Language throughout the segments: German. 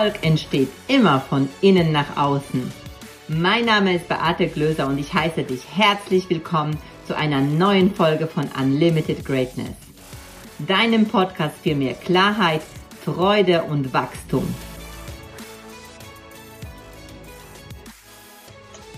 Erfolg entsteht immer von innen nach außen. Mein Name ist Beate Glöser und ich heiße dich herzlich willkommen zu einer neuen Folge von Unlimited Greatness. Deinem Podcast für mehr Klarheit, Freude und Wachstum.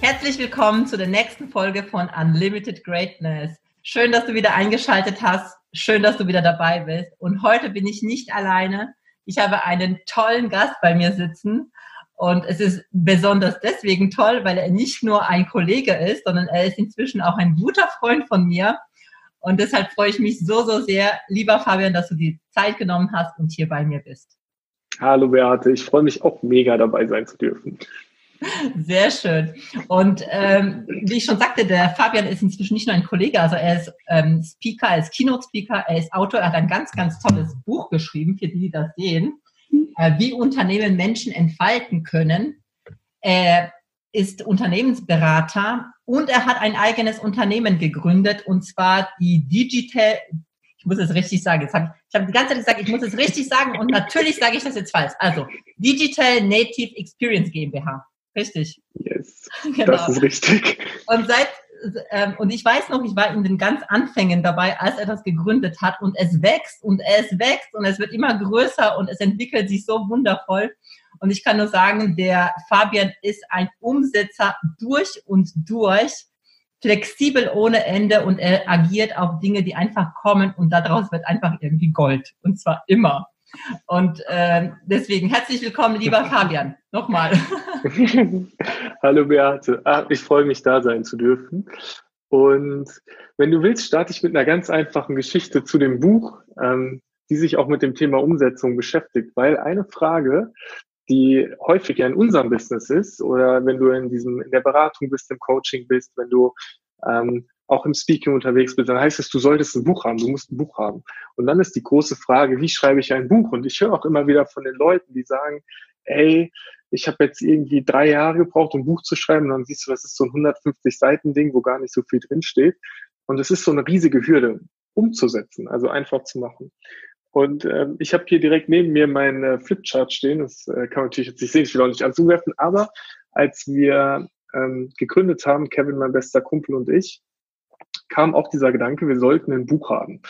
Herzlich willkommen zu der nächsten Folge von Unlimited Greatness. Schön, dass du wieder eingeschaltet hast. Schön, dass du wieder dabei bist. Und heute bin ich nicht alleine. Ich habe einen tollen Gast bei mir sitzen. Und es ist besonders deswegen toll, weil er nicht nur ein Kollege ist, sondern er ist inzwischen auch ein guter Freund von mir. Und deshalb freue ich mich so, so sehr, lieber Fabian, dass du die Zeit genommen hast und hier bei mir bist. Hallo Beate, ich freue mich auch mega dabei sein zu dürfen. Sehr schön. Und ähm, wie ich schon sagte, der Fabian ist inzwischen nicht nur ein Kollege, also er ist ähm, Speaker, er ist Keynote-Speaker, er ist Autor, er hat ein ganz, ganz tolles Buch geschrieben, für die, die das sehen, äh, wie Unternehmen Menschen entfalten können. Er ist Unternehmensberater und er hat ein eigenes Unternehmen gegründet, und zwar die Digital, ich muss es richtig sagen. Jetzt hab, ich habe die ganze Zeit gesagt, ich muss es richtig sagen und natürlich sage ich das jetzt falsch. Also Digital Native Experience GmbH. Richtig. Yes. Genau. Das ist richtig. Und seit ähm, und ich weiß noch, ich war in den ganz Anfängen dabei, als er das gegründet hat und es wächst und es wächst und es wird immer größer und es entwickelt sich so wundervoll. Und ich kann nur sagen, der Fabian ist ein Umsetzer durch und durch, flexibel ohne Ende und er agiert auf Dinge, die einfach kommen und daraus wird einfach irgendwie Gold. Und zwar immer. Und äh, deswegen herzlich willkommen, lieber Fabian. Nochmal. Hallo Beate. Ah, ich freue mich, da sein zu dürfen. Und wenn du willst, starte ich mit einer ganz einfachen Geschichte zu dem Buch, ähm, die sich auch mit dem Thema Umsetzung beschäftigt. Weil eine Frage, die häufig ja in unserem Business ist, oder wenn du in diesem in der Beratung bist, im Coaching bist, wenn du ähm, auch im Speaking unterwegs bist, dann heißt es, du solltest ein Buch haben, du musst ein Buch haben. Und dann ist die große Frage, wie schreibe ich ein Buch? Und ich höre auch immer wieder von den Leuten, die sagen, ey, ich habe jetzt irgendwie drei Jahre gebraucht, um ein Buch zu schreiben. Und dann siehst du, das ist so ein 150 Seiten Ding, wo gar nicht so viel drin steht. Und es ist so eine riesige Hürde umzusetzen, also einfach zu machen. Und ähm, ich habe hier direkt neben mir mein äh, Flipchart stehen. Das äh, kann man natürlich jetzt nicht sehen, ich will auch nicht anzuwerfen. Aber als wir ähm, gegründet haben, Kevin, mein bester Kumpel und ich, kam auch dieser Gedanke, wir sollten ein Buch haben.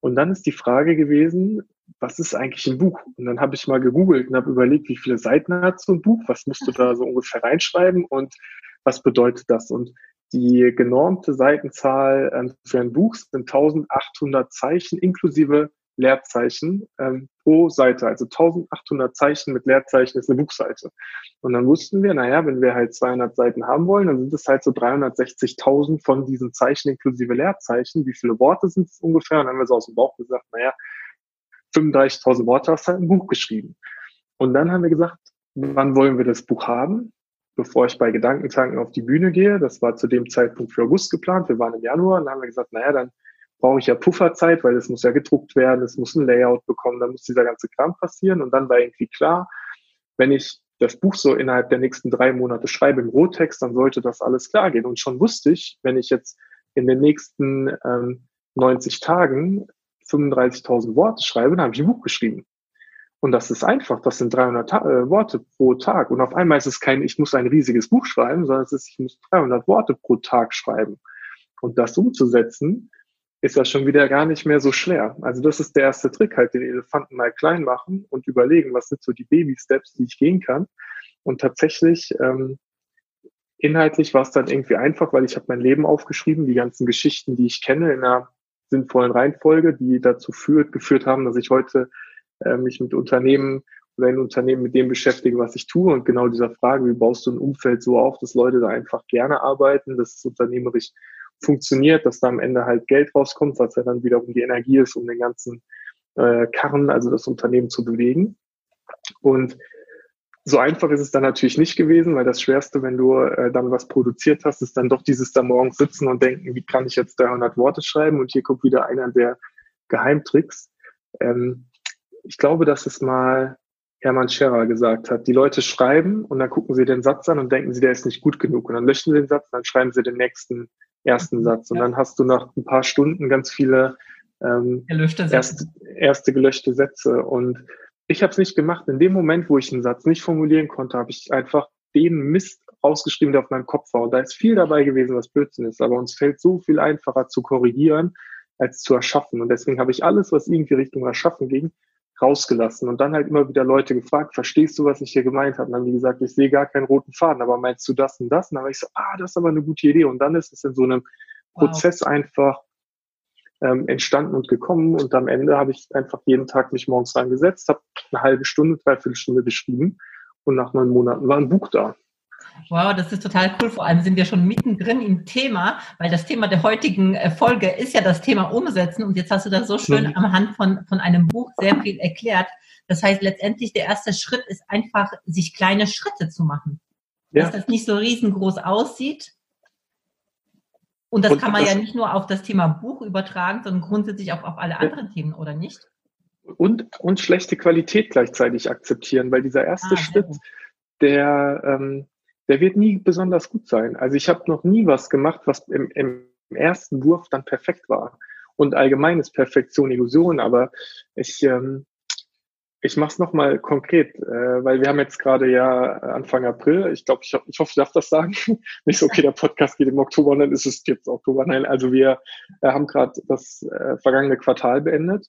Und dann ist die Frage gewesen, was ist eigentlich ein Buch? Und dann habe ich mal gegoogelt und habe überlegt, wie viele Seiten hat so ein Buch? Was musst du da so ungefähr reinschreiben und was bedeutet das? Und die genormte Seitenzahl ähm, für ein Buch sind 1800 Zeichen inklusive Leerzeichen ähm, pro Seite. Also 1800 Zeichen mit Leerzeichen ist eine Buchseite. Und dann wussten wir, naja, wenn wir halt 200 Seiten haben wollen, dann sind es halt so 360.000 von diesen Zeichen inklusive Leerzeichen. Wie viele Worte sind es ungefähr? Und dann haben wir so aus dem Bauch gesagt, naja, 35.000 Worte hast du halt ein Buch geschrieben. Und dann haben wir gesagt, wann wollen wir das Buch haben? Bevor ich bei Gedankentanken auf die Bühne gehe, das war zu dem Zeitpunkt für August geplant, wir waren im Januar, und dann haben wir gesagt, naja, dann brauche ich ja Pufferzeit, weil es muss ja gedruckt werden, es muss ein Layout bekommen, dann muss dieser ganze Kram passieren und dann war irgendwie klar, wenn ich das Buch so innerhalb der nächsten drei Monate schreibe im Rohtext, dann sollte das alles klar gehen. Und schon wusste ich, wenn ich jetzt in den nächsten ähm, 90 Tagen 35.000 Worte schreibe, dann habe ich ein Buch geschrieben. Und das ist einfach, das sind 300 Ta äh, Worte pro Tag. Und auf einmal ist es kein, ich muss ein riesiges Buch schreiben, sondern es ist, ich muss 300 Worte pro Tag schreiben. Und das umzusetzen, ist das schon wieder gar nicht mehr so schwer. Also das ist der erste Trick, halt den Elefanten mal klein machen und überlegen, was sind so die Baby-Steps, die ich gehen kann. Und tatsächlich, ähm, inhaltlich war es dann irgendwie einfach, weil ich habe mein Leben aufgeschrieben, die ganzen Geschichten, die ich kenne, in einer sinnvollen Reihenfolge, die dazu führt, geführt haben, dass ich heute äh, mich mit Unternehmen oder in Unternehmen mit dem beschäftige, was ich tue. Und genau dieser Frage, wie baust du ein Umfeld so auf, dass Leute da einfach gerne arbeiten, dass es unternehmerisch funktioniert, dass da am Ende halt Geld rauskommt, was ja dann wiederum die Energie ist, um den ganzen äh, Karren, also das Unternehmen zu bewegen. Und so einfach ist es dann natürlich nicht gewesen, weil das Schwerste, wenn du äh, dann was produziert hast, ist dann doch dieses da morgens sitzen und denken, wie kann ich jetzt 300 Worte schreiben? Und hier kommt wieder einer der Geheimtricks. Ähm, ich glaube, dass es mal Hermann Scherer gesagt hat. Die Leute schreiben und dann gucken sie den Satz an und denken sie, der ist nicht gut genug. Und dann löschen sie den Satz, dann schreiben sie den nächsten ersten mhm. Satz. Und ja. dann hast du nach ein paar Stunden ganz viele ähm, erste, erste gelöschte Sätze. Und ich habe es nicht gemacht. In dem Moment, wo ich einen Satz nicht formulieren konnte, habe ich einfach den Mist rausgeschrieben, der auf meinem Kopf war. Und da ist viel dabei gewesen, was Blödsinn ist. Aber uns fällt so viel einfacher zu korrigieren, als zu erschaffen. Und deswegen habe ich alles, was irgendwie Richtung Erschaffen ging, rausgelassen. Und dann halt immer wieder Leute gefragt, verstehst du, was ich hier gemeint habe? Und dann haben die gesagt, ich sehe gar keinen roten Faden, aber meinst du das und das? Und dann habe ich so, ah, das ist aber eine gute Idee. Und dann ist es in so einem wow. Prozess einfach ähm, entstanden und gekommen. Und am Ende habe ich einfach jeden Tag mich morgens reingesetzt, habe eine halbe Stunde, dreiviertel Stunde geschrieben und nach neun Monaten war ein Buch da. Wow, das ist total cool. Vor allem sind wir schon mittendrin im Thema, weil das Thema der heutigen äh, Folge ist ja das Thema Umsetzen. Und jetzt hast du das so schön mhm. am Hand von, von einem Buch sehr viel erklärt. Das heißt, letztendlich der erste Schritt ist einfach, sich kleine Schritte zu machen. Ja. Dass das nicht so riesengroß aussieht. Und das und kann man das, ja nicht nur auf das Thema Buch übertragen, sondern grundsätzlich auch auf alle anderen ja. Themen, oder nicht? Und, und schlechte Qualität gleichzeitig akzeptieren, weil dieser erste ah, Schritt, der, ähm, der wird nie besonders gut sein. Also ich habe noch nie was gemacht, was im, im ersten Wurf dann perfekt war. Und allgemein ist Perfektion Illusion, aber ich, ähm, ich mache es nochmal konkret, äh, weil wir haben jetzt gerade ja Anfang April. Ich glaube, ich, ich hoffe, ich darf das sagen. Nicht so, okay, der Podcast geht im Oktober dann ist es jetzt Oktober. Nein, also wir äh, haben gerade das äh, vergangene Quartal beendet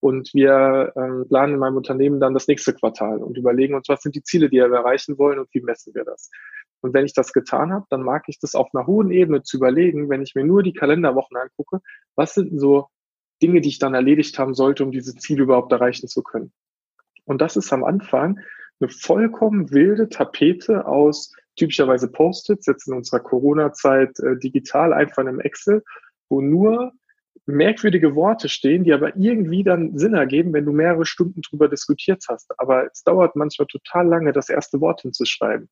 und wir ähm, planen in meinem Unternehmen dann das nächste Quartal und überlegen uns, was sind die Ziele, die wir erreichen wollen und wie messen wir das. Und wenn ich das getan habe, dann mag ich das auf einer hohen Ebene zu überlegen, wenn ich mir nur die Kalenderwochen angucke, was sind so Dinge, die ich dann erledigt haben sollte, um diese Ziele überhaupt erreichen zu können. Und das ist am Anfang eine vollkommen wilde Tapete aus typischerweise Post-its, jetzt in unserer Corona-Zeit äh, digital einfach in einem Excel, wo nur merkwürdige Worte stehen, die aber irgendwie dann Sinn ergeben, wenn du mehrere Stunden drüber diskutiert hast. Aber es dauert manchmal total lange, das erste Wort hinzuschreiben.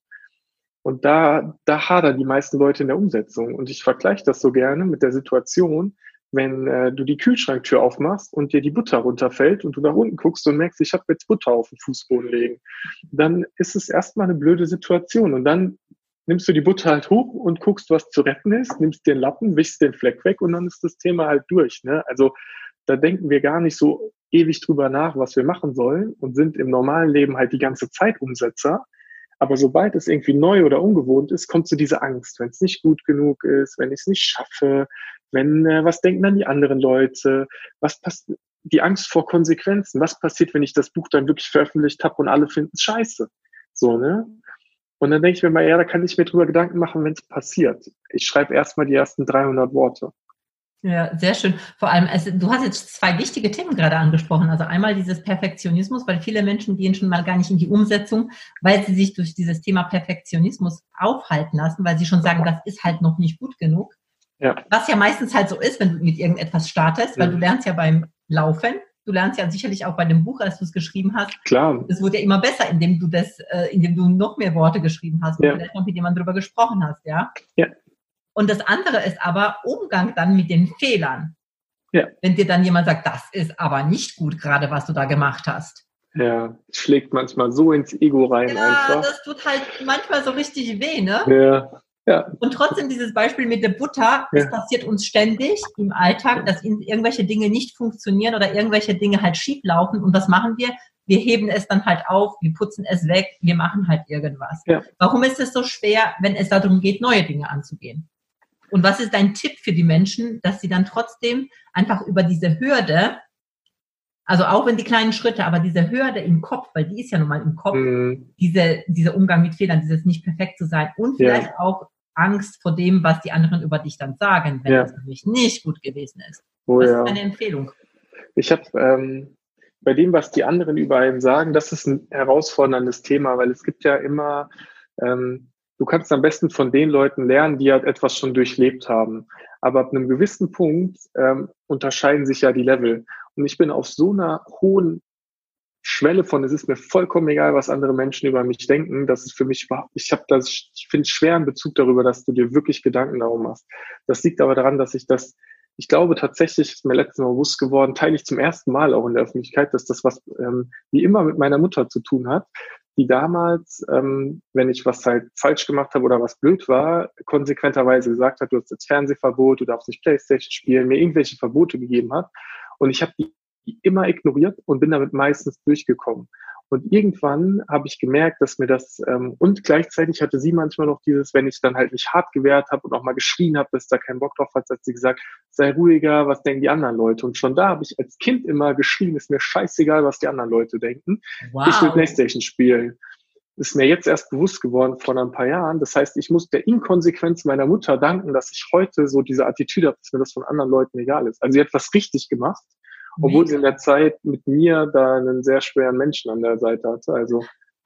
Und da, da hadern die meisten Leute in der Umsetzung. Und ich vergleiche das so gerne mit der Situation, wenn äh, du die Kühlschranktür aufmachst und dir die Butter runterfällt und du nach unten guckst und merkst, ich habe jetzt Butter auf den Fußboden legen, dann ist es erstmal eine blöde Situation. Und dann nimmst du die Butter halt hoch und guckst, was zu retten ist, nimmst den Lappen, wischst den Fleck weg und dann ist das Thema halt durch. Ne? Also da denken wir gar nicht so ewig drüber nach, was wir machen sollen und sind im normalen Leben halt die ganze Zeit Umsetzer. Aber sobald es irgendwie neu oder ungewohnt ist, kommt so diese Angst, wenn es nicht gut genug ist, wenn ich es nicht schaffe, wenn äh, was denken dann die anderen Leute, was passiert, die Angst vor Konsequenzen, was passiert, wenn ich das Buch dann wirklich veröffentlicht habe und alle finden es scheiße. So, ne? Und dann denke ich mir mal, ja, da kann ich mir drüber Gedanken machen, wenn es passiert. Ich schreibe erstmal die ersten 300 Worte. Ja, sehr schön. Vor allem, also, du hast jetzt zwei wichtige Themen gerade angesprochen. Also einmal dieses Perfektionismus, weil viele Menschen gehen schon mal gar nicht in die Umsetzung, weil sie sich durch dieses Thema Perfektionismus aufhalten lassen, weil sie schon sagen, das ist halt noch nicht gut genug. Ja. Was ja meistens halt so ist, wenn du mit irgendetwas startest, weil mhm. du lernst ja beim Laufen, du lernst ja sicherlich auch bei dem Buch, als du es geschrieben hast. Klar. Es wurde ja immer besser, indem du das, äh, indem du noch mehr Worte geschrieben hast und vielleicht noch mit jemandem drüber gesprochen hast, ja? Ja. Und das andere ist aber Umgang dann mit den Fehlern. Ja. Wenn dir dann jemand sagt, das ist aber nicht gut gerade, was du da gemacht hast. Ja, schlägt manchmal so ins Ego rein ja, einfach. Das tut halt manchmal so richtig weh, ne? Ja. Ja. Und trotzdem dieses Beispiel mit der Butter, es passiert uns ständig im Alltag, dass irgendwelche Dinge nicht funktionieren oder irgendwelche Dinge halt schief laufen. Und was machen wir? Wir heben es dann halt auf, wir putzen es weg, wir machen halt irgendwas. Ja. Warum ist es so schwer, wenn es darum geht, neue Dinge anzugehen? Und was ist dein Tipp für die Menschen, dass sie dann trotzdem einfach über diese Hürde, also auch wenn die kleinen Schritte, aber diese Hürde im Kopf, weil die ist ja nun mal im Kopf, mhm. diese, dieser Umgang mit Fehlern, dieses nicht perfekt zu sein und vielleicht ja. auch Angst vor dem, was die anderen über dich dann sagen, wenn ja. es nämlich nicht gut gewesen ist. Oh, was ja. ist deine Empfehlung? Ich habe ähm, bei dem, was die anderen über einen sagen, das ist ein herausforderndes Thema, weil es gibt ja immer, ähm, du kannst am besten von den Leuten lernen, die halt etwas schon durchlebt haben. Aber ab einem gewissen Punkt ähm, unterscheiden sich ja die Level. Und ich bin auf so einer hohen Schwelle von, es ist mir vollkommen egal, was andere Menschen über mich denken. Das ist für mich, ich habe das, ich finde schwer in Bezug darüber, dass du dir wirklich Gedanken darum machst. Das liegt aber daran, dass ich das, ich glaube tatsächlich, ist mir letztes Mal bewusst geworden, teile ich zum ersten Mal auch in der Öffentlichkeit, dass das was ähm, wie immer mit meiner Mutter zu tun hat, die damals, ähm, wenn ich was halt falsch gemacht habe oder was blöd war, konsequenterweise gesagt hat, du hast jetzt Fernsehverbot, du darfst nicht Playstation spielen, mir irgendwelche Verbote gegeben hat. Und ich habe die immer ignoriert und bin damit meistens durchgekommen. Und irgendwann habe ich gemerkt, dass mir das, ähm, und gleichzeitig hatte sie manchmal noch dieses, wenn ich dann halt mich hart gewehrt habe und auch mal geschrien habe, dass da keinen Bock drauf hat, hat sie gesagt, sei ruhiger, was denken die anderen Leute? Und schon da habe ich als Kind immer geschrien, ist mir scheißegal, was die anderen Leute denken. Wow. Ich will Playstation spielen. Ist mir jetzt erst bewusst geworden vor ein paar Jahren. Das heißt, ich muss der Inkonsequenz meiner Mutter danken, dass ich heute so diese Attitüde habe, dass mir das von anderen Leuten egal ist. Also sie hat was richtig gemacht obwohl Mega. sie in der Zeit mit mir da einen sehr schweren Menschen an der Seite hatte. Also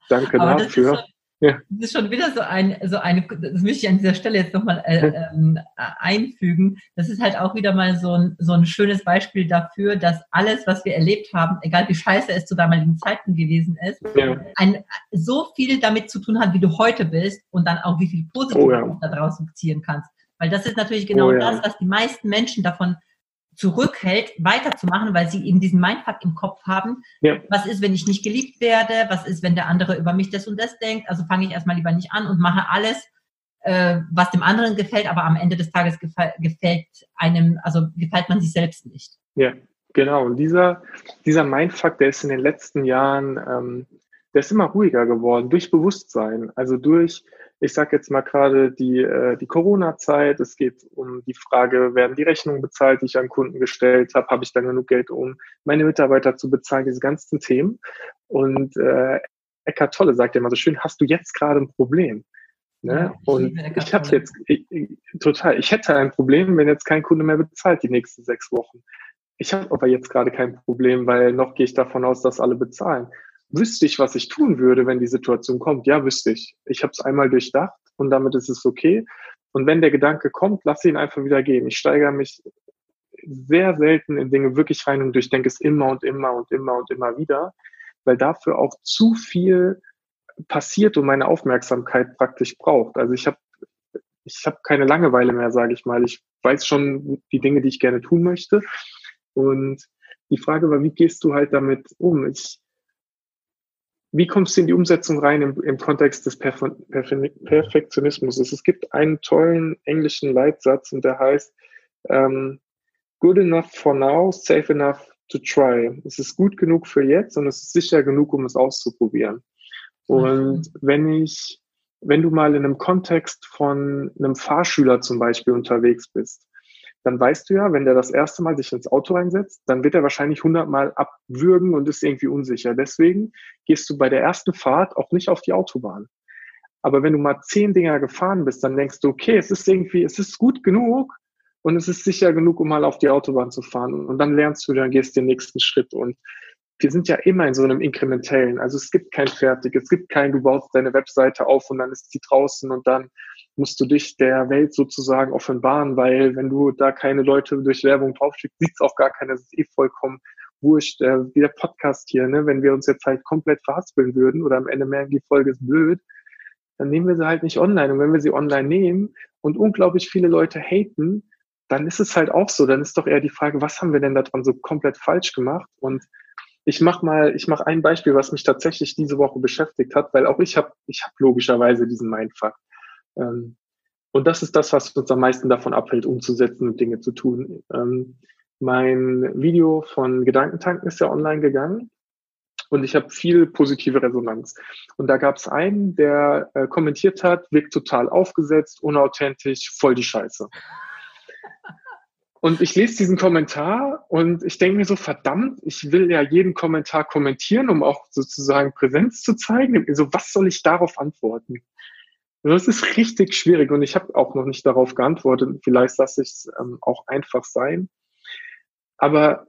danke Aber dafür. Das ist, schon, ja. das ist schon wieder so ein, so eine, das möchte ich an dieser Stelle jetzt nochmal äh, ähm, einfügen. Das ist halt auch wieder mal so ein, so ein schönes Beispiel dafür, dass alles, was wir erlebt haben, egal wie scheiße es zu damaligen Zeiten gewesen ist, ja. ein, so viel damit zu tun hat, wie du heute bist und dann auch wie viel Positives oh, ja. daraus ziehen kannst. Weil das ist natürlich genau oh, das, was die meisten Menschen davon zurückhält, weiterzumachen, weil sie eben diesen Mindfuck im Kopf haben. Ja. Was ist, wenn ich nicht geliebt werde? Was ist, wenn der andere über mich das und das denkt? Also fange ich erstmal lieber nicht an und mache alles, äh, was dem anderen gefällt, aber am Ende des Tages gefällt, gefällt einem, also gefällt man sich selbst nicht. Ja, genau. Und dieser, dieser Mindfuck, der ist in den letzten Jahren, ähm, der ist immer ruhiger geworden durch Bewusstsein, also durch ich sage jetzt mal gerade die, äh, die Corona-Zeit. Es geht um die Frage, werden die Rechnungen bezahlt, die ich an Kunden gestellt habe? Habe ich dann genug Geld, um meine Mitarbeiter zu bezahlen? Diese ganzen Themen. Und äh, Eckart Tolle sagt ja immer so schön, hast du jetzt gerade ein Problem? Ne? Ja, und ich habe jetzt ich, total, ich hätte ein Problem, wenn jetzt kein Kunde mehr bezahlt die nächsten sechs Wochen. Ich habe aber jetzt gerade kein Problem, weil noch gehe ich davon aus, dass alle bezahlen. Wüsste ich, was ich tun würde, wenn die Situation kommt? Ja, wüsste ich. Ich habe es einmal durchdacht und damit ist es okay. Und wenn der Gedanke kommt, lass ihn einfach wieder gehen. Ich steigere mich sehr selten in Dinge wirklich rein und durchdenke es immer und immer und immer und immer wieder, weil dafür auch zu viel passiert und meine Aufmerksamkeit praktisch braucht. Also ich habe ich habe keine Langeweile mehr, sage ich mal. Ich weiß schon die Dinge, die ich gerne tun möchte. Und die Frage war, wie gehst du halt damit um? Ich wie kommst du in die Umsetzung rein im, im Kontext des Perf Perf Perfektionismus? Es gibt einen tollen englischen Leitsatz und der heißt ähm, Good enough for now, safe enough to try. Es ist gut genug für jetzt und es ist sicher genug, um es auszuprobieren. Und mhm. wenn ich, wenn du mal in einem Kontext von einem Fahrschüler zum Beispiel unterwegs bist, dann weißt du ja, wenn der das erste Mal sich ins Auto reinsetzt, dann wird er wahrscheinlich hundertmal abwürgen und ist irgendwie unsicher. Deswegen gehst du bei der ersten Fahrt auch nicht auf die Autobahn. Aber wenn du mal zehn Dinger gefahren bist, dann denkst du, okay, es ist irgendwie, es ist gut genug und es ist sicher genug, um mal auf die Autobahn zu fahren. Und dann lernst du, dann gehst den nächsten Schritt. Und wir sind ja immer in so einem inkrementellen. Also es gibt kein Fertig, es gibt kein, du baust deine Webseite auf und dann ist sie draußen und dann musst du dich der Welt sozusagen offenbaren, weil wenn du da keine Leute durch Werbung draufschickst, sieht's auch gar keiner, das ist eh vollkommen wurscht, äh, wie der Podcast hier, ne? wenn wir uns jetzt halt komplett verhaspeln würden oder am Ende merken, die Folge ist blöd, dann nehmen wir sie halt nicht online. Und wenn wir sie online nehmen und unglaublich viele Leute haten, dann ist es halt auch so. Dann ist doch eher die Frage, was haben wir denn daran so komplett falsch gemacht? Und ich mache mal, ich mache ein Beispiel, was mich tatsächlich diese Woche beschäftigt hat, weil auch ich habe, ich habe logischerweise diesen Mindfuck. Ähm, und das ist das, was uns am meisten davon abhält, umzusetzen und Dinge zu tun. Ähm, mein Video von Gedankentanken ist ja online gegangen und ich habe viel positive Resonanz. Und da gab es einen, der äh, kommentiert hat, wirkt total aufgesetzt, unauthentisch, voll die Scheiße. Und ich lese diesen Kommentar und ich denke mir so, verdammt, ich will ja jeden Kommentar kommentieren, um auch sozusagen Präsenz zu zeigen. So, was soll ich darauf antworten? Das ist richtig schwierig und ich habe auch noch nicht darauf geantwortet. Vielleicht lasse ich es ähm, auch einfach sein. Aber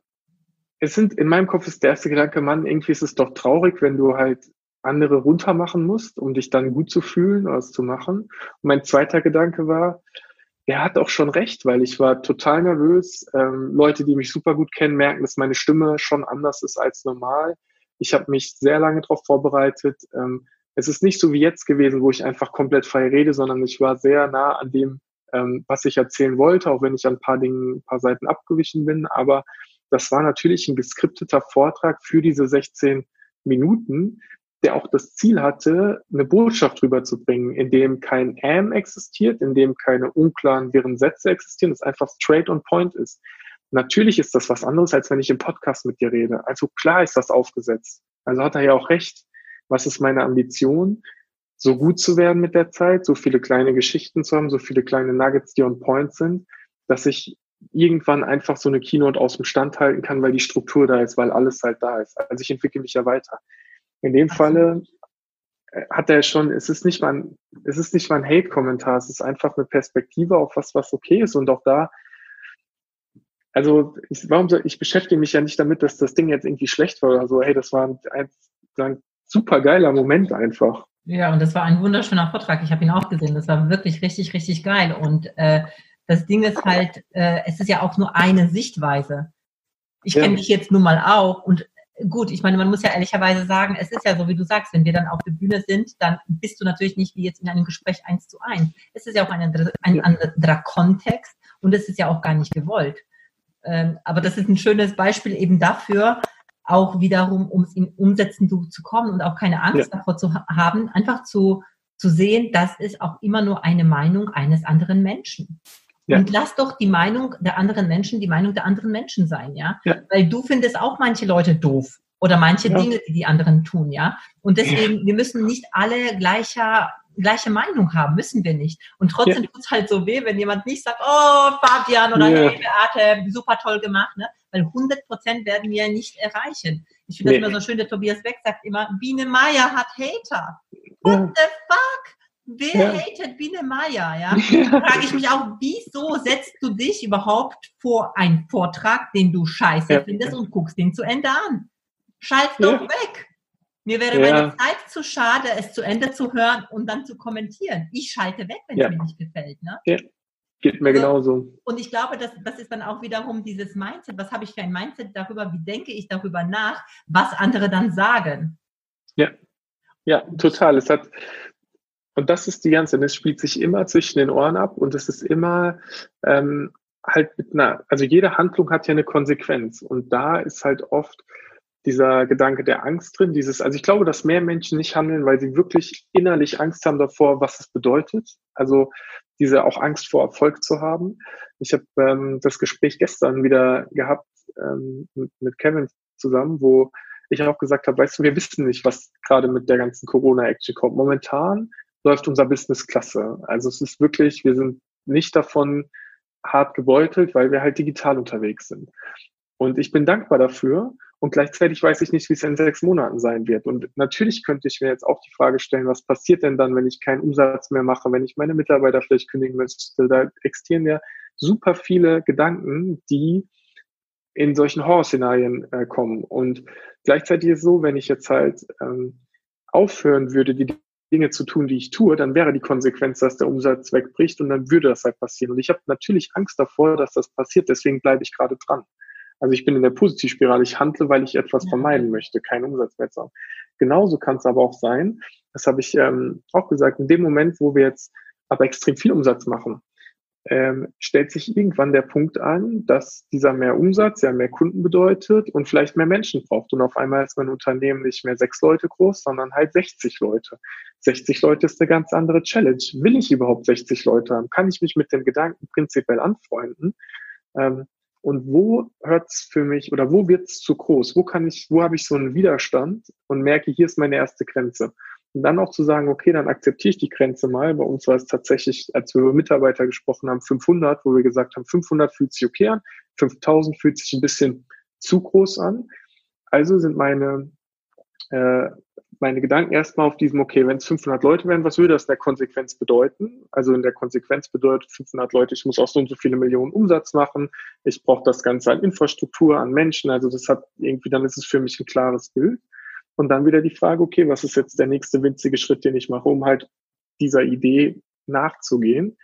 es sind, in meinem Kopf ist der erste Gedanke, Mann, irgendwie ist es doch traurig, wenn du halt andere runtermachen musst, um dich dann gut zu fühlen oder es zu machen. Und mein zweiter Gedanke war, er hat auch schon recht, weil ich war total nervös. Ähm, Leute, die mich super gut kennen, merken, dass meine Stimme schon anders ist als normal. Ich habe mich sehr lange darauf vorbereitet. Ähm, es ist nicht so wie jetzt gewesen, wo ich einfach komplett frei rede, sondern ich war sehr nah an dem, ähm, was ich erzählen wollte, auch wenn ich an ein paar Dingen, ein paar Seiten abgewichen bin. Aber das war natürlich ein geskripteter Vortrag für diese 16 Minuten, der auch das Ziel hatte, eine Botschaft rüberzubringen, in dem kein Am existiert, in dem keine unklaren wirren Sätze existieren, das einfach straight on point ist. natürlich ist das was anderes, als wenn ich im Podcast mit dir rede. Also klar ist das aufgesetzt. Also hat er ja auch recht. Was ist meine Ambition? So gut zu werden mit der Zeit, so viele kleine Geschichten zu haben, so viele kleine Nuggets, die on point sind, dass ich irgendwann einfach so eine Keynote aus dem Stand halten kann, weil die Struktur da ist, weil alles halt da ist. Also ich entwickle mich ja weiter. In dem Falle äh, hat er schon, es ist nicht mal ein, es ist nicht mal ein Hate-Kommentar, es ist einfach eine Perspektive auf was, was okay ist und auch da, also ich, warum soll, ich beschäftige mich ja nicht damit, dass das Ding jetzt irgendwie schlecht war oder so, hey, das war ein, ein, ein super geiler Moment einfach. Ja, und das war ein wunderschöner Vortrag. Ich habe ihn auch gesehen. Das war wirklich richtig, richtig geil. Und äh, das Ding ist halt, äh, es ist ja auch nur eine Sichtweise. Ich ja. kenne dich jetzt nun mal auch und gut, ich meine, man muss ja ehrlicherweise sagen, es ist ja so, wie du sagst, wenn wir dann auf der Bühne sind, dann bist du natürlich nicht wie jetzt in einem Gespräch eins zu eins. Es ist ja auch ein, ein anderer Kontext und es ist ja auch gar nicht gewollt. Ähm, aber das ist ein schönes Beispiel eben dafür, auch wiederum, um es in Umsetzen zu, zu kommen und auch keine Angst ja. davor zu haben, einfach zu, zu sehen, das ist auch immer nur eine Meinung eines anderen Menschen. Ja. Und lass doch die Meinung der anderen Menschen die Meinung der anderen Menschen sein, ja? ja. Weil du findest auch manche Leute doof oder manche ja. Dinge, die die anderen tun, ja? Und deswegen, wir müssen nicht alle gleicher gleiche Meinung haben, müssen wir nicht. Und trotzdem tut es halt so weh, wenn jemand nicht sagt, oh, Fabian oder hey, Beate, super toll gemacht, ne? Weil 100 Prozent werden wir nicht erreichen. Ich finde nee. das immer so schön, der Tobias Beck sagt immer, Biene Meier hat Hater. What the fuck? Wer ja. hatet Biene Meier? Ja? ja. Frage ich mich auch, wieso setzt du dich überhaupt vor einen Vortrag, den du scheiße ja. findest und guckst den zu Ende an? Schalt doch weg. Mir wäre meine Zeit zu schade, es zu Ende zu hören und dann zu kommentieren. Ich schalte weg, wenn es mir nicht gefällt. Ne? Ja. Geht mir also, genauso. Und ich glaube, das, das ist dann auch wiederum dieses Mindset. Was habe ich für ein Mindset darüber? Wie denke ich darüber nach, was andere dann sagen? Ja, ja, total. Es hat, und das ist die ganze, das spielt sich immer zwischen den Ohren ab und es ist immer ähm, halt mit einer, also jede Handlung hat ja eine Konsequenz und da ist halt oft dieser Gedanke der Angst drin, dieses, also ich glaube, dass mehr Menschen nicht handeln, weil sie wirklich innerlich Angst haben davor, was es bedeutet. Also diese auch Angst vor Erfolg zu haben. Ich habe ähm, das Gespräch gestern wieder gehabt ähm, mit, Kevin zusammen, wo ich auch gesagt habe, weißt du, wir wissen nicht, was gerade mit der ganzen Corona-Action kommt. Momentan läuft unser Business klasse. Also es ist wirklich, wir sind nicht davon hart gebeutelt, weil wir halt digital unterwegs sind. Und ich bin dankbar dafür. Und gleichzeitig weiß ich nicht, wie es in sechs Monaten sein wird. Und natürlich könnte ich mir jetzt auch die Frage stellen, was passiert denn dann, wenn ich keinen Umsatz mehr mache, wenn ich meine Mitarbeiter vielleicht kündigen müsste? Da existieren ja super viele Gedanken, die in solchen Horrorszenarien äh, kommen. Und gleichzeitig ist es so, wenn ich jetzt halt ähm, aufhören würde, die Dinge zu tun, die ich tue, dann wäre die Konsequenz, dass der Umsatz wegbricht und dann würde das halt passieren. Und ich habe natürlich Angst davor, dass das passiert, deswegen bleibe ich gerade dran. Also ich bin in der Positivspirale, ich handle, weil ich etwas vermeiden möchte, keinen Umsatz mehr zu haben. Genauso kann es aber auch sein, das habe ich ähm, auch gesagt, in dem Moment, wo wir jetzt aber extrem viel Umsatz machen, ähm, stellt sich irgendwann der Punkt an, dass dieser mehr Umsatz ja mehr Kunden bedeutet und vielleicht mehr Menschen braucht. Und auf einmal ist mein Unternehmen nicht mehr sechs Leute groß, sondern halt 60 Leute. 60 Leute ist eine ganz andere Challenge. Will ich überhaupt 60 Leute haben? Kann ich mich mit dem Gedanken prinzipiell anfreunden? Ähm, und wo hört's für mich oder wo wird's zu groß? Wo kann ich, wo habe ich so einen Widerstand und merke, hier ist meine erste Grenze? Und dann auch zu sagen, okay, dann akzeptiere ich die Grenze mal. Bei uns war es tatsächlich, als wir über Mitarbeiter gesprochen haben, 500, wo wir gesagt haben, 500 fühlt sich okay an, 5000 fühlt sich ein bisschen zu groß an. Also sind meine, äh, meine Gedanken erstmal auf diesem, okay, wenn es 500 Leute wären, was würde das in der Konsequenz bedeuten? Also in der Konsequenz bedeutet 500 Leute, ich muss auch so und so viele Millionen Umsatz machen, ich brauche das Ganze an Infrastruktur, an Menschen, also das hat irgendwie, dann ist es für mich ein klares Bild. Und dann wieder die Frage, okay, was ist jetzt der nächste winzige Schritt, den ich mache, um halt dieser Idee nachzugehen?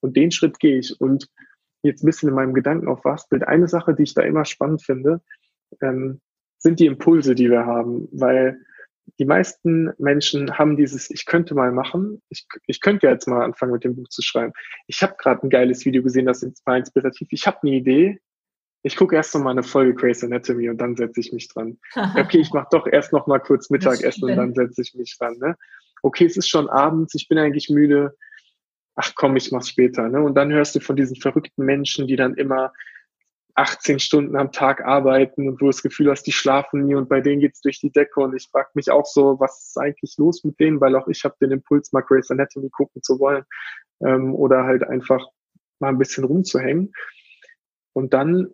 Und den Schritt gehe ich. Und jetzt ein bisschen in meinem Gedanken auf was Bild. Eine Sache, die ich da immer spannend finde, ähm, sind die Impulse, die wir haben, weil die meisten Menschen haben dieses, ich könnte mal machen, ich, ich könnte ja jetzt mal anfangen mit dem Buch zu schreiben. Ich habe gerade ein geiles Video gesehen, das war inspirativ. Ich habe eine Idee, ich gucke erst noch mal eine Folge Grey's Anatomy und dann setze ich mich dran. Okay, ich mache doch erst noch mal kurz Mittagessen und dann setze ich mich dran. Ne? Okay, es ist schon abends, ich bin eigentlich müde. Ach komm, ich mach's später. Ne? Und dann hörst du von diesen verrückten Menschen, die dann immer 18 Stunden am Tag arbeiten und wo du das Gefühl hast, die schlafen nie und bei denen geht's durch die Decke und ich frage mich auch so, was ist eigentlich los mit denen, weil auch ich habe den Impuls, mal Grey's Anatomy gucken zu wollen ähm, oder halt einfach mal ein bisschen rumzuhängen. Und dann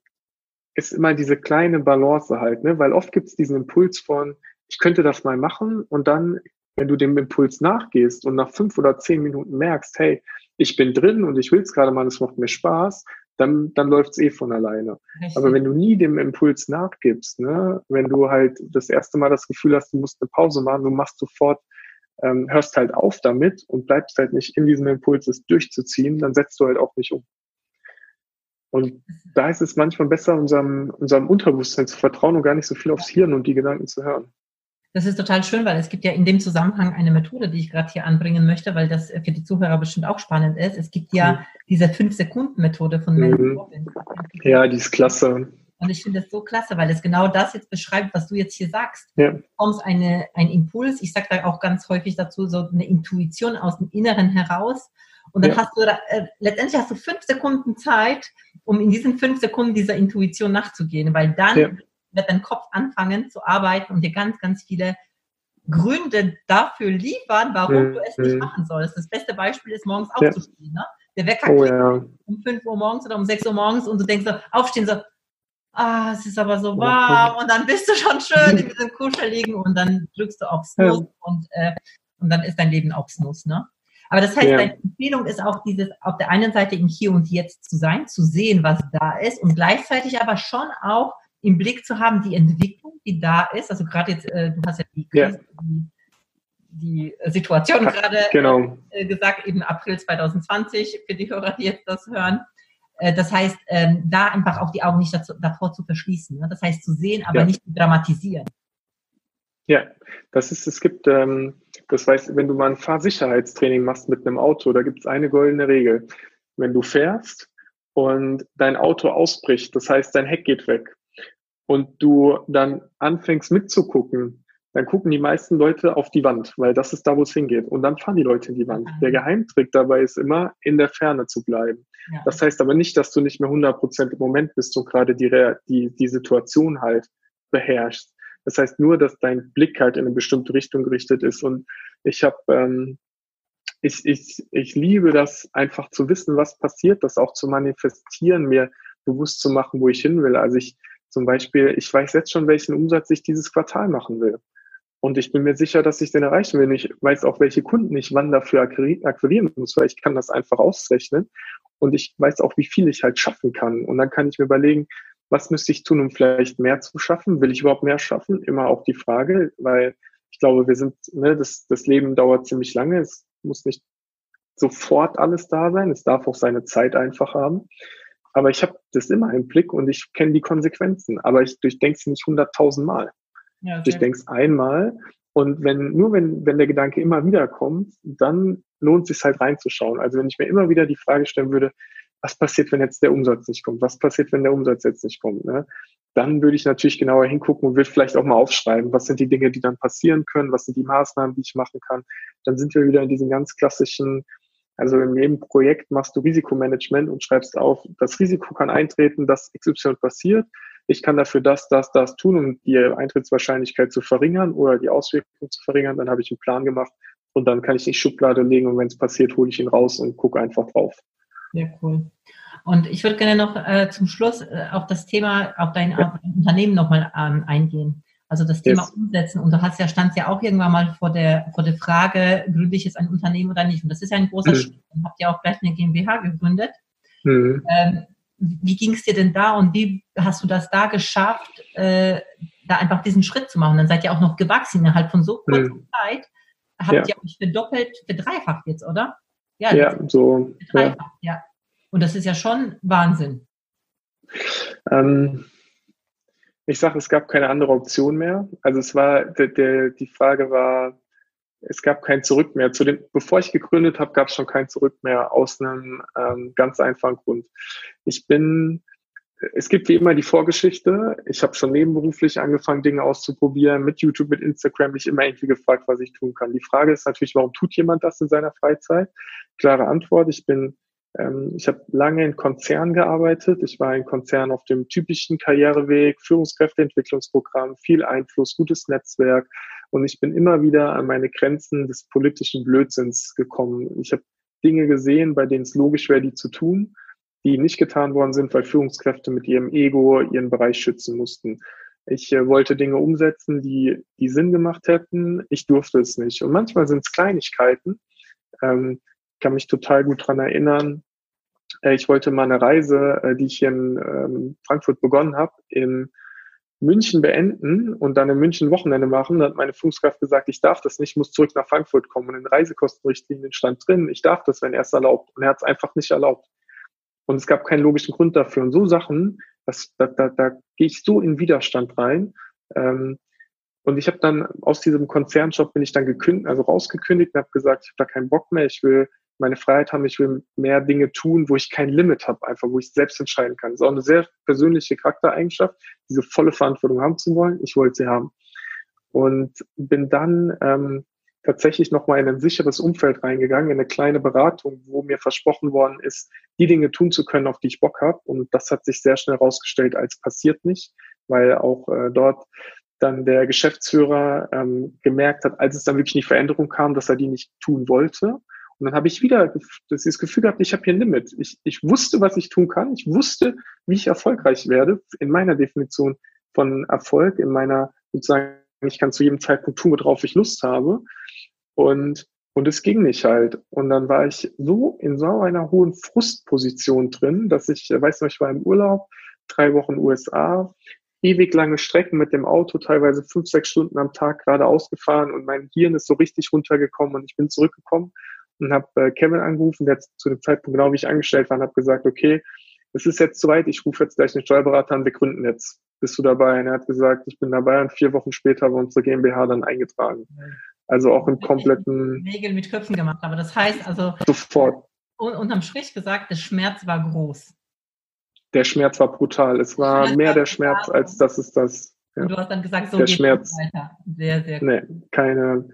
ist immer diese kleine Balance halt, ne? weil oft gibt's diesen Impuls von, ich könnte das mal machen und dann, wenn du dem Impuls nachgehst und nach fünf oder zehn Minuten merkst, hey, ich bin drin und ich will es gerade mal, es macht mir Spaß, dann, dann läuft es eh von alleine. Richtig. Aber wenn du nie dem Impuls nachgibst, ne, wenn du halt das erste Mal das Gefühl hast, du musst eine Pause machen, du machst sofort, ähm, hörst halt auf damit und bleibst halt nicht in diesem Impuls, es durchzuziehen, dann setzt du halt auch nicht um. Und da ist es manchmal besser, unserem, unserem Unterbewusstsein zu vertrauen und gar nicht so viel aufs Hirn und die Gedanken zu hören. Das ist total schön, weil es gibt ja in dem Zusammenhang eine Methode, die ich gerade hier anbringen möchte, weil das für die Zuhörer bestimmt auch spannend ist. Es gibt ja mhm. diese Fünf-Sekunden-Methode von Mel mhm. Ja, die ist klasse. Und ich finde das so klasse, weil es genau das jetzt beschreibt, was du jetzt hier sagst. Ja. Du bekommst eine, ein Impuls, ich sage da auch ganz häufig dazu, so eine Intuition aus dem Inneren heraus. Und dann ja. hast du, äh, letztendlich hast du fünf Sekunden Zeit, um in diesen fünf Sekunden dieser Intuition nachzugehen, weil dann ja wird dein Kopf anfangen zu arbeiten und dir ganz, ganz viele Gründe dafür liefern, warum mhm. du es nicht machen sollst. Das beste Beispiel ist, morgens aufzustehen. Ne? Der Wecker oh, ja. um 5 Uhr morgens oder um 6 Uhr morgens und du denkst so, aufstehen, so, ah, es ist aber so warm und dann bist du schon schön in diesem Kuscheligen und dann drückst du auf Snooze ja. und, äh, und dann ist dein Leben auch Snooze, ne? Aber das heißt, ja. deine Empfehlung ist auch dieses, auf der einen Seite im Hier und Jetzt zu sein, zu sehen, was da ist und gleichzeitig aber schon auch im Blick zu haben, die Entwicklung, die da ist. Also gerade jetzt, äh, du hast ja die, ja. die, die Situation gerade genau. äh, gesagt, eben April 2020, für die Hörer, die jetzt das hören. Äh, das heißt, ähm, da einfach auch die Augen nicht dazu, davor zu verschließen. Ne? Das heißt, zu sehen, aber ja. nicht zu dramatisieren. Ja, das ist, es gibt, ähm, das heißt, wenn du mal ein Fahrsicherheitstraining machst mit einem Auto, da gibt es eine goldene Regel. Wenn du fährst und dein Auto ausbricht, das heißt, dein Heck geht weg, und du dann anfängst mitzugucken, dann gucken die meisten Leute auf die Wand, weil das ist da, wo es hingeht. Und dann fahren die Leute in die Wand. Mhm. Der Geheimtrick dabei ist immer, in der Ferne zu bleiben. Ja. Das heißt aber nicht, dass du nicht mehr 100 Prozent im Moment bist und gerade die, die, die Situation halt beherrschst. Das heißt nur, dass dein Blick halt in eine bestimmte Richtung gerichtet ist. Und ich habe, ähm, ich, ich, ich liebe das einfach zu wissen, was passiert, das auch zu manifestieren, mir bewusst zu machen, wo ich hin will. Also ich, zum Beispiel, ich weiß jetzt schon, welchen Umsatz ich dieses Quartal machen will. Und ich bin mir sicher, dass ich den erreichen will. Ich weiß auch, welche Kunden ich wann dafür akquirieren muss, weil ich kann das einfach ausrechnen. Und ich weiß auch, wie viel ich halt schaffen kann. Und dann kann ich mir überlegen, was müsste ich tun, um vielleicht mehr zu schaffen? Will ich überhaupt mehr schaffen? Immer auch die Frage, weil ich glaube, wir sind, ne, das, das Leben dauert ziemlich lange. Es muss nicht sofort alles da sein. Es darf auch seine Zeit einfach haben. Aber ich habe das immer im Blick und ich kenne die Konsequenzen. Aber ich durchdenke sie nicht hunderttausend Mal. Ja, okay. Durchdenke es einmal. Und wenn, nur wenn, wenn der Gedanke immer wieder kommt, dann lohnt es sich halt reinzuschauen. Also wenn ich mir immer wieder die Frage stellen würde, was passiert, wenn jetzt der Umsatz nicht kommt? Was passiert, wenn der Umsatz jetzt nicht kommt? Ne? Dann würde ich natürlich genauer hingucken und würde vielleicht auch mal aufschreiben, was sind die Dinge, die dann passieren können? Was sind die Maßnahmen, die ich machen kann? Dann sind wir wieder in diesen ganz klassischen also in jedem Projekt machst du Risikomanagement und schreibst auf, das Risiko kann eintreten, dass XY passiert. Ich kann dafür das, das, das tun, um die Eintrittswahrscheinlichkeit zu verringern oder die Auswirkungen zu verringern. Dann habe ich einen Plan gemacht und dann kann ich die Schublade legen und wenn es passiert, hole ich ihn raus und gucke einfach drauf. Ja, cool. Und ich würde gerne noch äh, zum Schluss äh, auf das Thema, auf dein, ja. auf dein Unternehmen nochmal ähm, eingehen. Also das Thema yes. Umsetzen. Und du hast ja, stand ja auch irgendwann mal vor der, vor der Frage, gründe ich jetzt ein Unternehmen oder nicht? Und das ist ja ein großer mhm. Schritt. Und habt ja auch gleich eine GmbH gegründet. Mhm. Ähm, wie ging es dir denn da und wie hast du das da geschafft, äh, da einfach diesen Schritt zu machen? Dann seid ihr auch noch gewachsen innerhalb von so kurzer mhm. Zeit. Habt ja. ihr euch verdoppelt, verdreifacht jetzt, oder? Ja, ja so. Ja. ja. Und das ist ja schon Wahnsinn. Ähm, ich sage, es gab keine andere Option mehr. Also es war, der, der, die Frage war, es gab kein Zurück mehr. Zu dem, bevor ich gegründet habe, gab es schon kein Zurück mehr aus einem ähm, ganz einfachen Grund. Ich bin, es gibt wie immer die Vorgeschichte. Ich habe schon nebenberuflich angefangen, Dinge auszuprobieren, mit YouTube, mit Instagram, mich immer irgendwie gefragt, was ich tun kann. Die Frage ist natürlich, warum tut jemand das in seiner Freizeit? Klare Antwort, ich bin Ähm, ich habe lange in Konzernen gearbeitet. Ich war in Konzernen auf dem typischen Karriereweg, Führungskräfteentwicklungsprogramm, viel Einfluss, gutes Netzwerk. Und ich bin immer wieder an meine Grenzen des politischen Blödsinns gekommen. Ich habe Dinge gesehen, bei denen es logisch wäre, die zu tun, die nicht getan worden sind, weil Führungskräfte mit ihrem Ego ihren Bereich schützen mussten. Ich äh, wollte Dinge umsetzen, die, die Sinn gemacht hätten. Ich durfte es nicht. Und manchmal sind es Kleinigkeiten. Ähm, kann mich total gut dran erinnern. Äh, ich wollte mal eine Reise, äh, die ich hier in ähm, Frankfurt begonnen habe, in München beenden und dann in München Wochenende machen. Da hat meine Führungskraft gesagt, ich darf das nicht, muss zurück nach Frankfurt kommen. Und in Reisekostenrichtlinien stand drin, ich darf das, wenn er es erlaubt. Und er hat es einfach nicht erlaubt. Und es gab keinen logischen Grund dafür. Und so Sachen, das, da, da, da gehe ich so in Widerstand rein. Ähm, und ich habe dann aus diesem Konzernjob bin ich dann gekündigt, also rausgekündigt und habe gesagt, ich habe da keinen Bock mehr, ich will meine Freiheit haben, ich will mehr Dinge tun, wo ich kein Limit habe, einfach wo ich selbst entscheiden kann. Das ist auch eine sehr persönliche Charaktereigenschaft, diese volle Verantwortung haben zu wollen. Ich wollte sie haben. Und bin dann ähm, tatsächlich nochmal in ein sicheres Umfeld reingegangen, in eine kleine Beratung, wo mir versprochen worden ist, die Dinge tun zu können, auf die ich Bock habe. Und das hat sich sehr schnell herausgestellt als passiert nicht, weil auch äh, dort dann der Geschäftsführer ähm, gemerkt hat, als es dann wirklich in die Veränderung kam, dass er die nicht tun wollte. Und dann habe ich wieder das, Gefühl gehabt, ich habe hier ein Limit. Ich, ich wusste, was ich tun kann. Ich wusste, wie ich erfolgreich werde in meiner Definition von Erfolg, in meiner sozusagen, ich kann zu jedem Zeitpunkt tun, worauf ich Lust habe. Und, und es ging nicht halt. Und dann war ich so in so einer hohen Frustposition drin, dass ich, weiß noch, ich war im Urlaub, drei Wochen USA, ewig lange Strecken mit dem Auto, teilweise fünf, sechs Stunden am Tag gerade ausgefahren und mein Hirn ist so richtig runtergekommen und ich bin zurückgekommen und habe äh, Kevin angerufen, der zu dem Zeitpunkt genau wie ich angestellt war und habe gesagt, okay, es ist jetzt soweit, ich rufe jetzt gleich einen Steuerberater an, wir gründen jetzt. Bist du dabei? Und er hat gesagt, ich bin dabei und vier Wochen später war unsere GmbH dann eingetragen. Also auch im kompletten... Nägel mit Köpfen gemacht, aber das heißt also... Sofort. Und unterm Strich gesagt, der Schmerz war groß der Schmerz war brutal. Es war Schmerz mehr der Schmerz, als dass es das. Ja. Und du hast dann gesagt, so der Schmerz. weiter. Sehr, sehr nee, keine,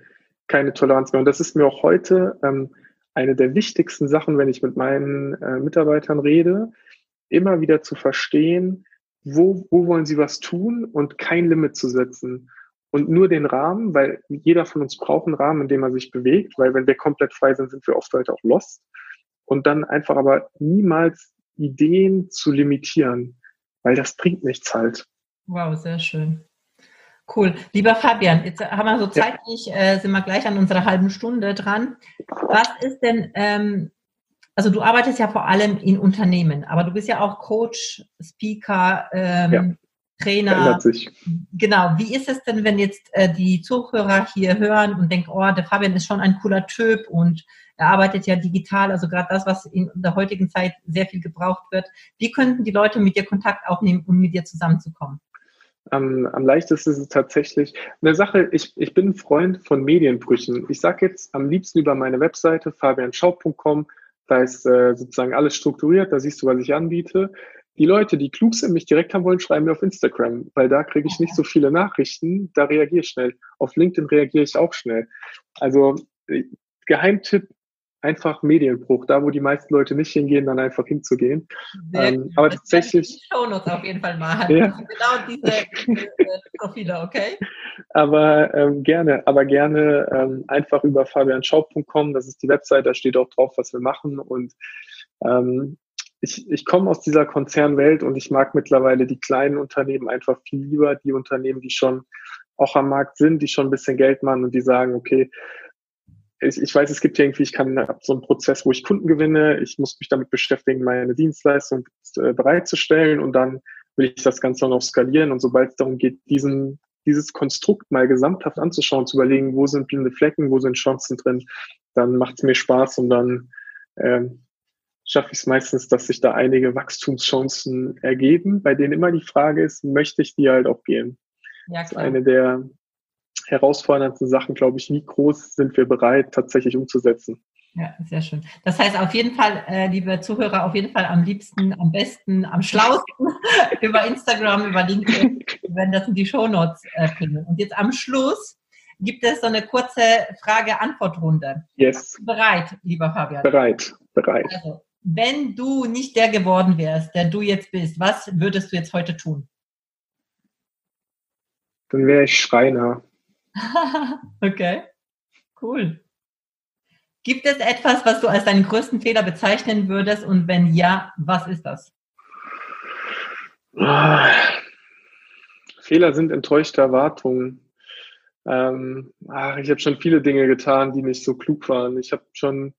keine Toleranz mehr. Und das ist mir auch heute ähm, eine der wichtigsten Sachen, wenn ich mit meinen äh, Mitarbeitern rede, immer wieder zu verstehen, wo, wo wollen sie was tun und kein Limit zu setzen. Und nur den Rahmen, weil jeder von uns braucht einen Rahmen, in dem er sich bewegt, weil wenn wir komplett frei sind, sind wir oft halt auch lost. Und dann einfach aber niemals Ideen zu limitieren, weil das bringt nichts halt. Wow, sehr schön. Cool. Lieber Fabian, jetzt haben wir so zeitlich, ja. äh, sind wir gleich an unserer halben Stunde dran. Was ist denn, ähm, also du arbeitest ja vor allem in Unternehmen, aber du bist ja auch Coach, Speaker, ähm, ja. Trainer. Verändert sich. Genau. Wie ist es denn, wenn jetzt äh, die Zuhörer hier hören und denken, oh, der Fabian ist schon ein cooler Typ und er arbeitet ja digital, also gerade das, was in der heutigen Zeit sehr viel gebraucht wird. Wie könnten die Leute mit dir Kontakt aufnehmen, um mit dir zusammenzukommen? Am, am leichtesten ist es tatsächlich eine Sache, ich, ich bin ein Freund von Medienbrüchen. Ich sage jetzt am liebsten über meine Webseite fabianschau.com, da ist äh, sozusagen alles strukturiert, da siehst du, was ich anbiete. Die Leute, die klug sind, mich direkt haben wollen, schreiben mir auf Instagram, weil da kriege ich nicht so viele Nachrichten, da reagiere ich schnell. Auf LinkedIn reagiere ich auch schnell. Also äh, Geheimtipp, einfach Medienbruch. Da, wo die meisten Leute nicht hingehen, dann einfach hinzugehen. Ähm, aber tatsächlich. Shownotes auf jeden Fall mal. Ja. Genau diese, diese Profile, okay? Aber ähm, gerne, aber gerne ähm, einfach über fabianschau.com. Das ist die Website, da steht auch drauf, was wir machen. Und ähm, ich, ich komme aus dieser Konzernwelt und ich mag mittlerweile die kleinen Unternehmen einfach viel lieber, die Unternehmen, die schon auch am Markt sind, die schon ein bisschen Geld machen und die sagen, okay, ich, ich weiß, es gibt irgendwie, ich kann so einen Prozess, wo ich Kunden gewinne, ich muss mich damit beschäftigen, meine Dienstleistung äh, bereitzustellen und dann will ich das Ganze noch skalieren und sobald es darum geht, diesen, dieses Konstrukt mal gesamthaft anzuschauen, zu überlegen, wo sind blinde Flecken, wo sind Chancen drin, dann macht es mir Spaß und dann ähm, schaffe ich es meistens, dass sich da einige Wachstumschancen ergeben, bei denen immer die Frage ist, möchte ich die halt auch gehen? Ja, klar. Das ist eine der, herausforderndsten Sachen, glaube ich, wie groß sind wir bereit, tatsächlich umzusetzen. Ja, sehr schön. Das heißt auf jeden Fall, äh, liebe Zuhörer, auf jeden Fall am liebsten, am besten, am schlausten über Instagram, über LinkedIn, wenn das in die Shownotes äh, finden. Und jetzt am Schluss gibt es so eine kurze Frage-Antwort-Runde. Yes. Bereit, lieber Fabian? Bereit, bereit. Also, wenn du nicht der geworden wärst, der du jetzt bist, was würdest du jetzt heute tun? Dann wäre ich Schreiner. okay, cool. Gibt es etwas, was du als deinen größten Fehler bezeichnen würdest? Und wenn ja, was ist das? Fehler sind enttäuschte Erwartungen. Ähm, ach, ich habe schon viele Dinge getan, die nicht so klug waren. Ich habe schon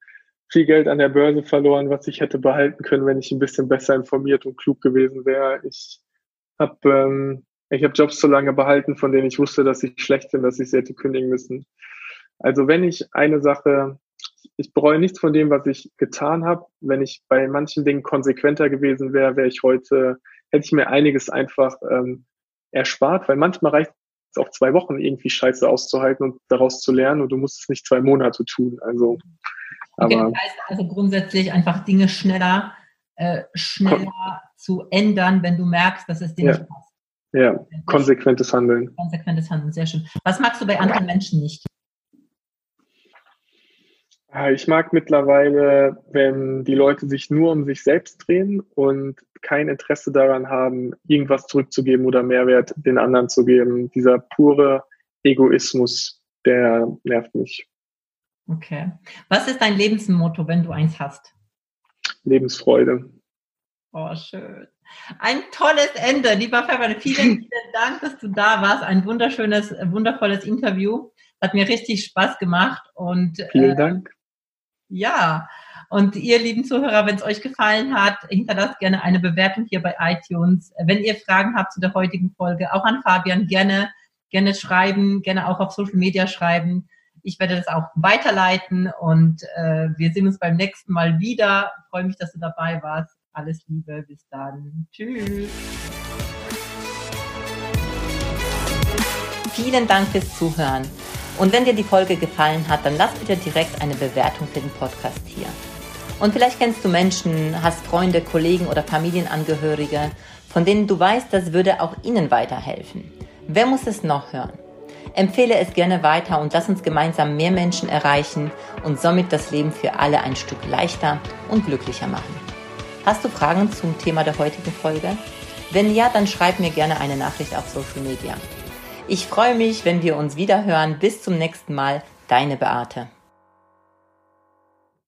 viel Geld an der Börse verloren, was ich hätte behalten können, wenn ich ein bisschen besser informiert und klug gewesen wäre. Ich habe ähm, ich habe Jobs so lange behalten, von denen ich wusste, dass sie schlecht sind, dass ich sie hätte kündigen müssen. Also wenn ich eine Sache, ich bereue nichts von dem, was ich getan habe. Wenn ich bei manchen Dingen konsequenter gewesen wäre, wäre ich heute, hätte ich mir einiges einfach ähm, erspart, weil manchmal reicht es auch zwei Wochen irgendwie Scheiße auszuhalten und daraus zu lernen und du musst es nicht zwei Monate tun. Also, okay, aber, das heißt also grundsätzlich einfach Dinge schneller, äh, schneller zu ändern, wenn du merkst, dass es dir ja. nicht passt. Ja, konsequentes Handeln. Konsequentes Handeln, sehr schön. Was magst du bei anderen Menschen nicht? Ah, ich mag mittlerweile, wenn die Leute sich nur um sich selbst drehen und kein Interesse daran haben, irgendwas zurückzugeben oder Mehrwert den anderen zu geben. Dieser pure Egoismus, der nervt mich. Okay. Was ist dein Lebensmotto, wenn du eins hast? Lebensfreude. Oh, schön. Ein tolles Ende, lieber Fabian. Vielen, vielen Dank, dass du da warst. Ein wunderschönes, wundervolles Interview. Hat mir richtig Spaß gemacht. Und, vielen äh, Dank. Ja, und ihr lieben Zuhörer, wenn es euch gefallen hat, hinterlasst gerne eine Bewertung hier bei iTunes. Wenn ihr Fragen habt zu der heutigen Folge, auch an Fabian, gerne, gerne schreiben, gerne auch auf Social Media schreiben. Ich werde das auch weiterleiten und äh, wir sehen uns beim nächsten Mal wieder. Ich freue mich, dass du dabei warst. Alles Liebe, bis dann. Tschüss. Vielen Dank fürs Zuhören. Und wenn dir die Folge gefallen hat, dann lass bitte direkt eine Bewertung für den Podcast hier. Und vielleicht kennst du Menschen, hast Freunde, Kollegen oder Familienangehörige, von denen du weißt, das würde auch ihnen weiterhelfen. Wer muss es noch hören? Empfehle es gerne weiter und lass uns gemeinsam mehr Menschen erreichen und somit das Leben für alle ein Stück leichter und glücklicher machen. Hast du Fragen zum Thema der heutigen Folge? Wenn ja, dann schreib mir gerne eine Nachricht auf Social Media. Ich freue mich, wenn wir uns wieder hören. Bis zum nächsten Mal, deine Beate.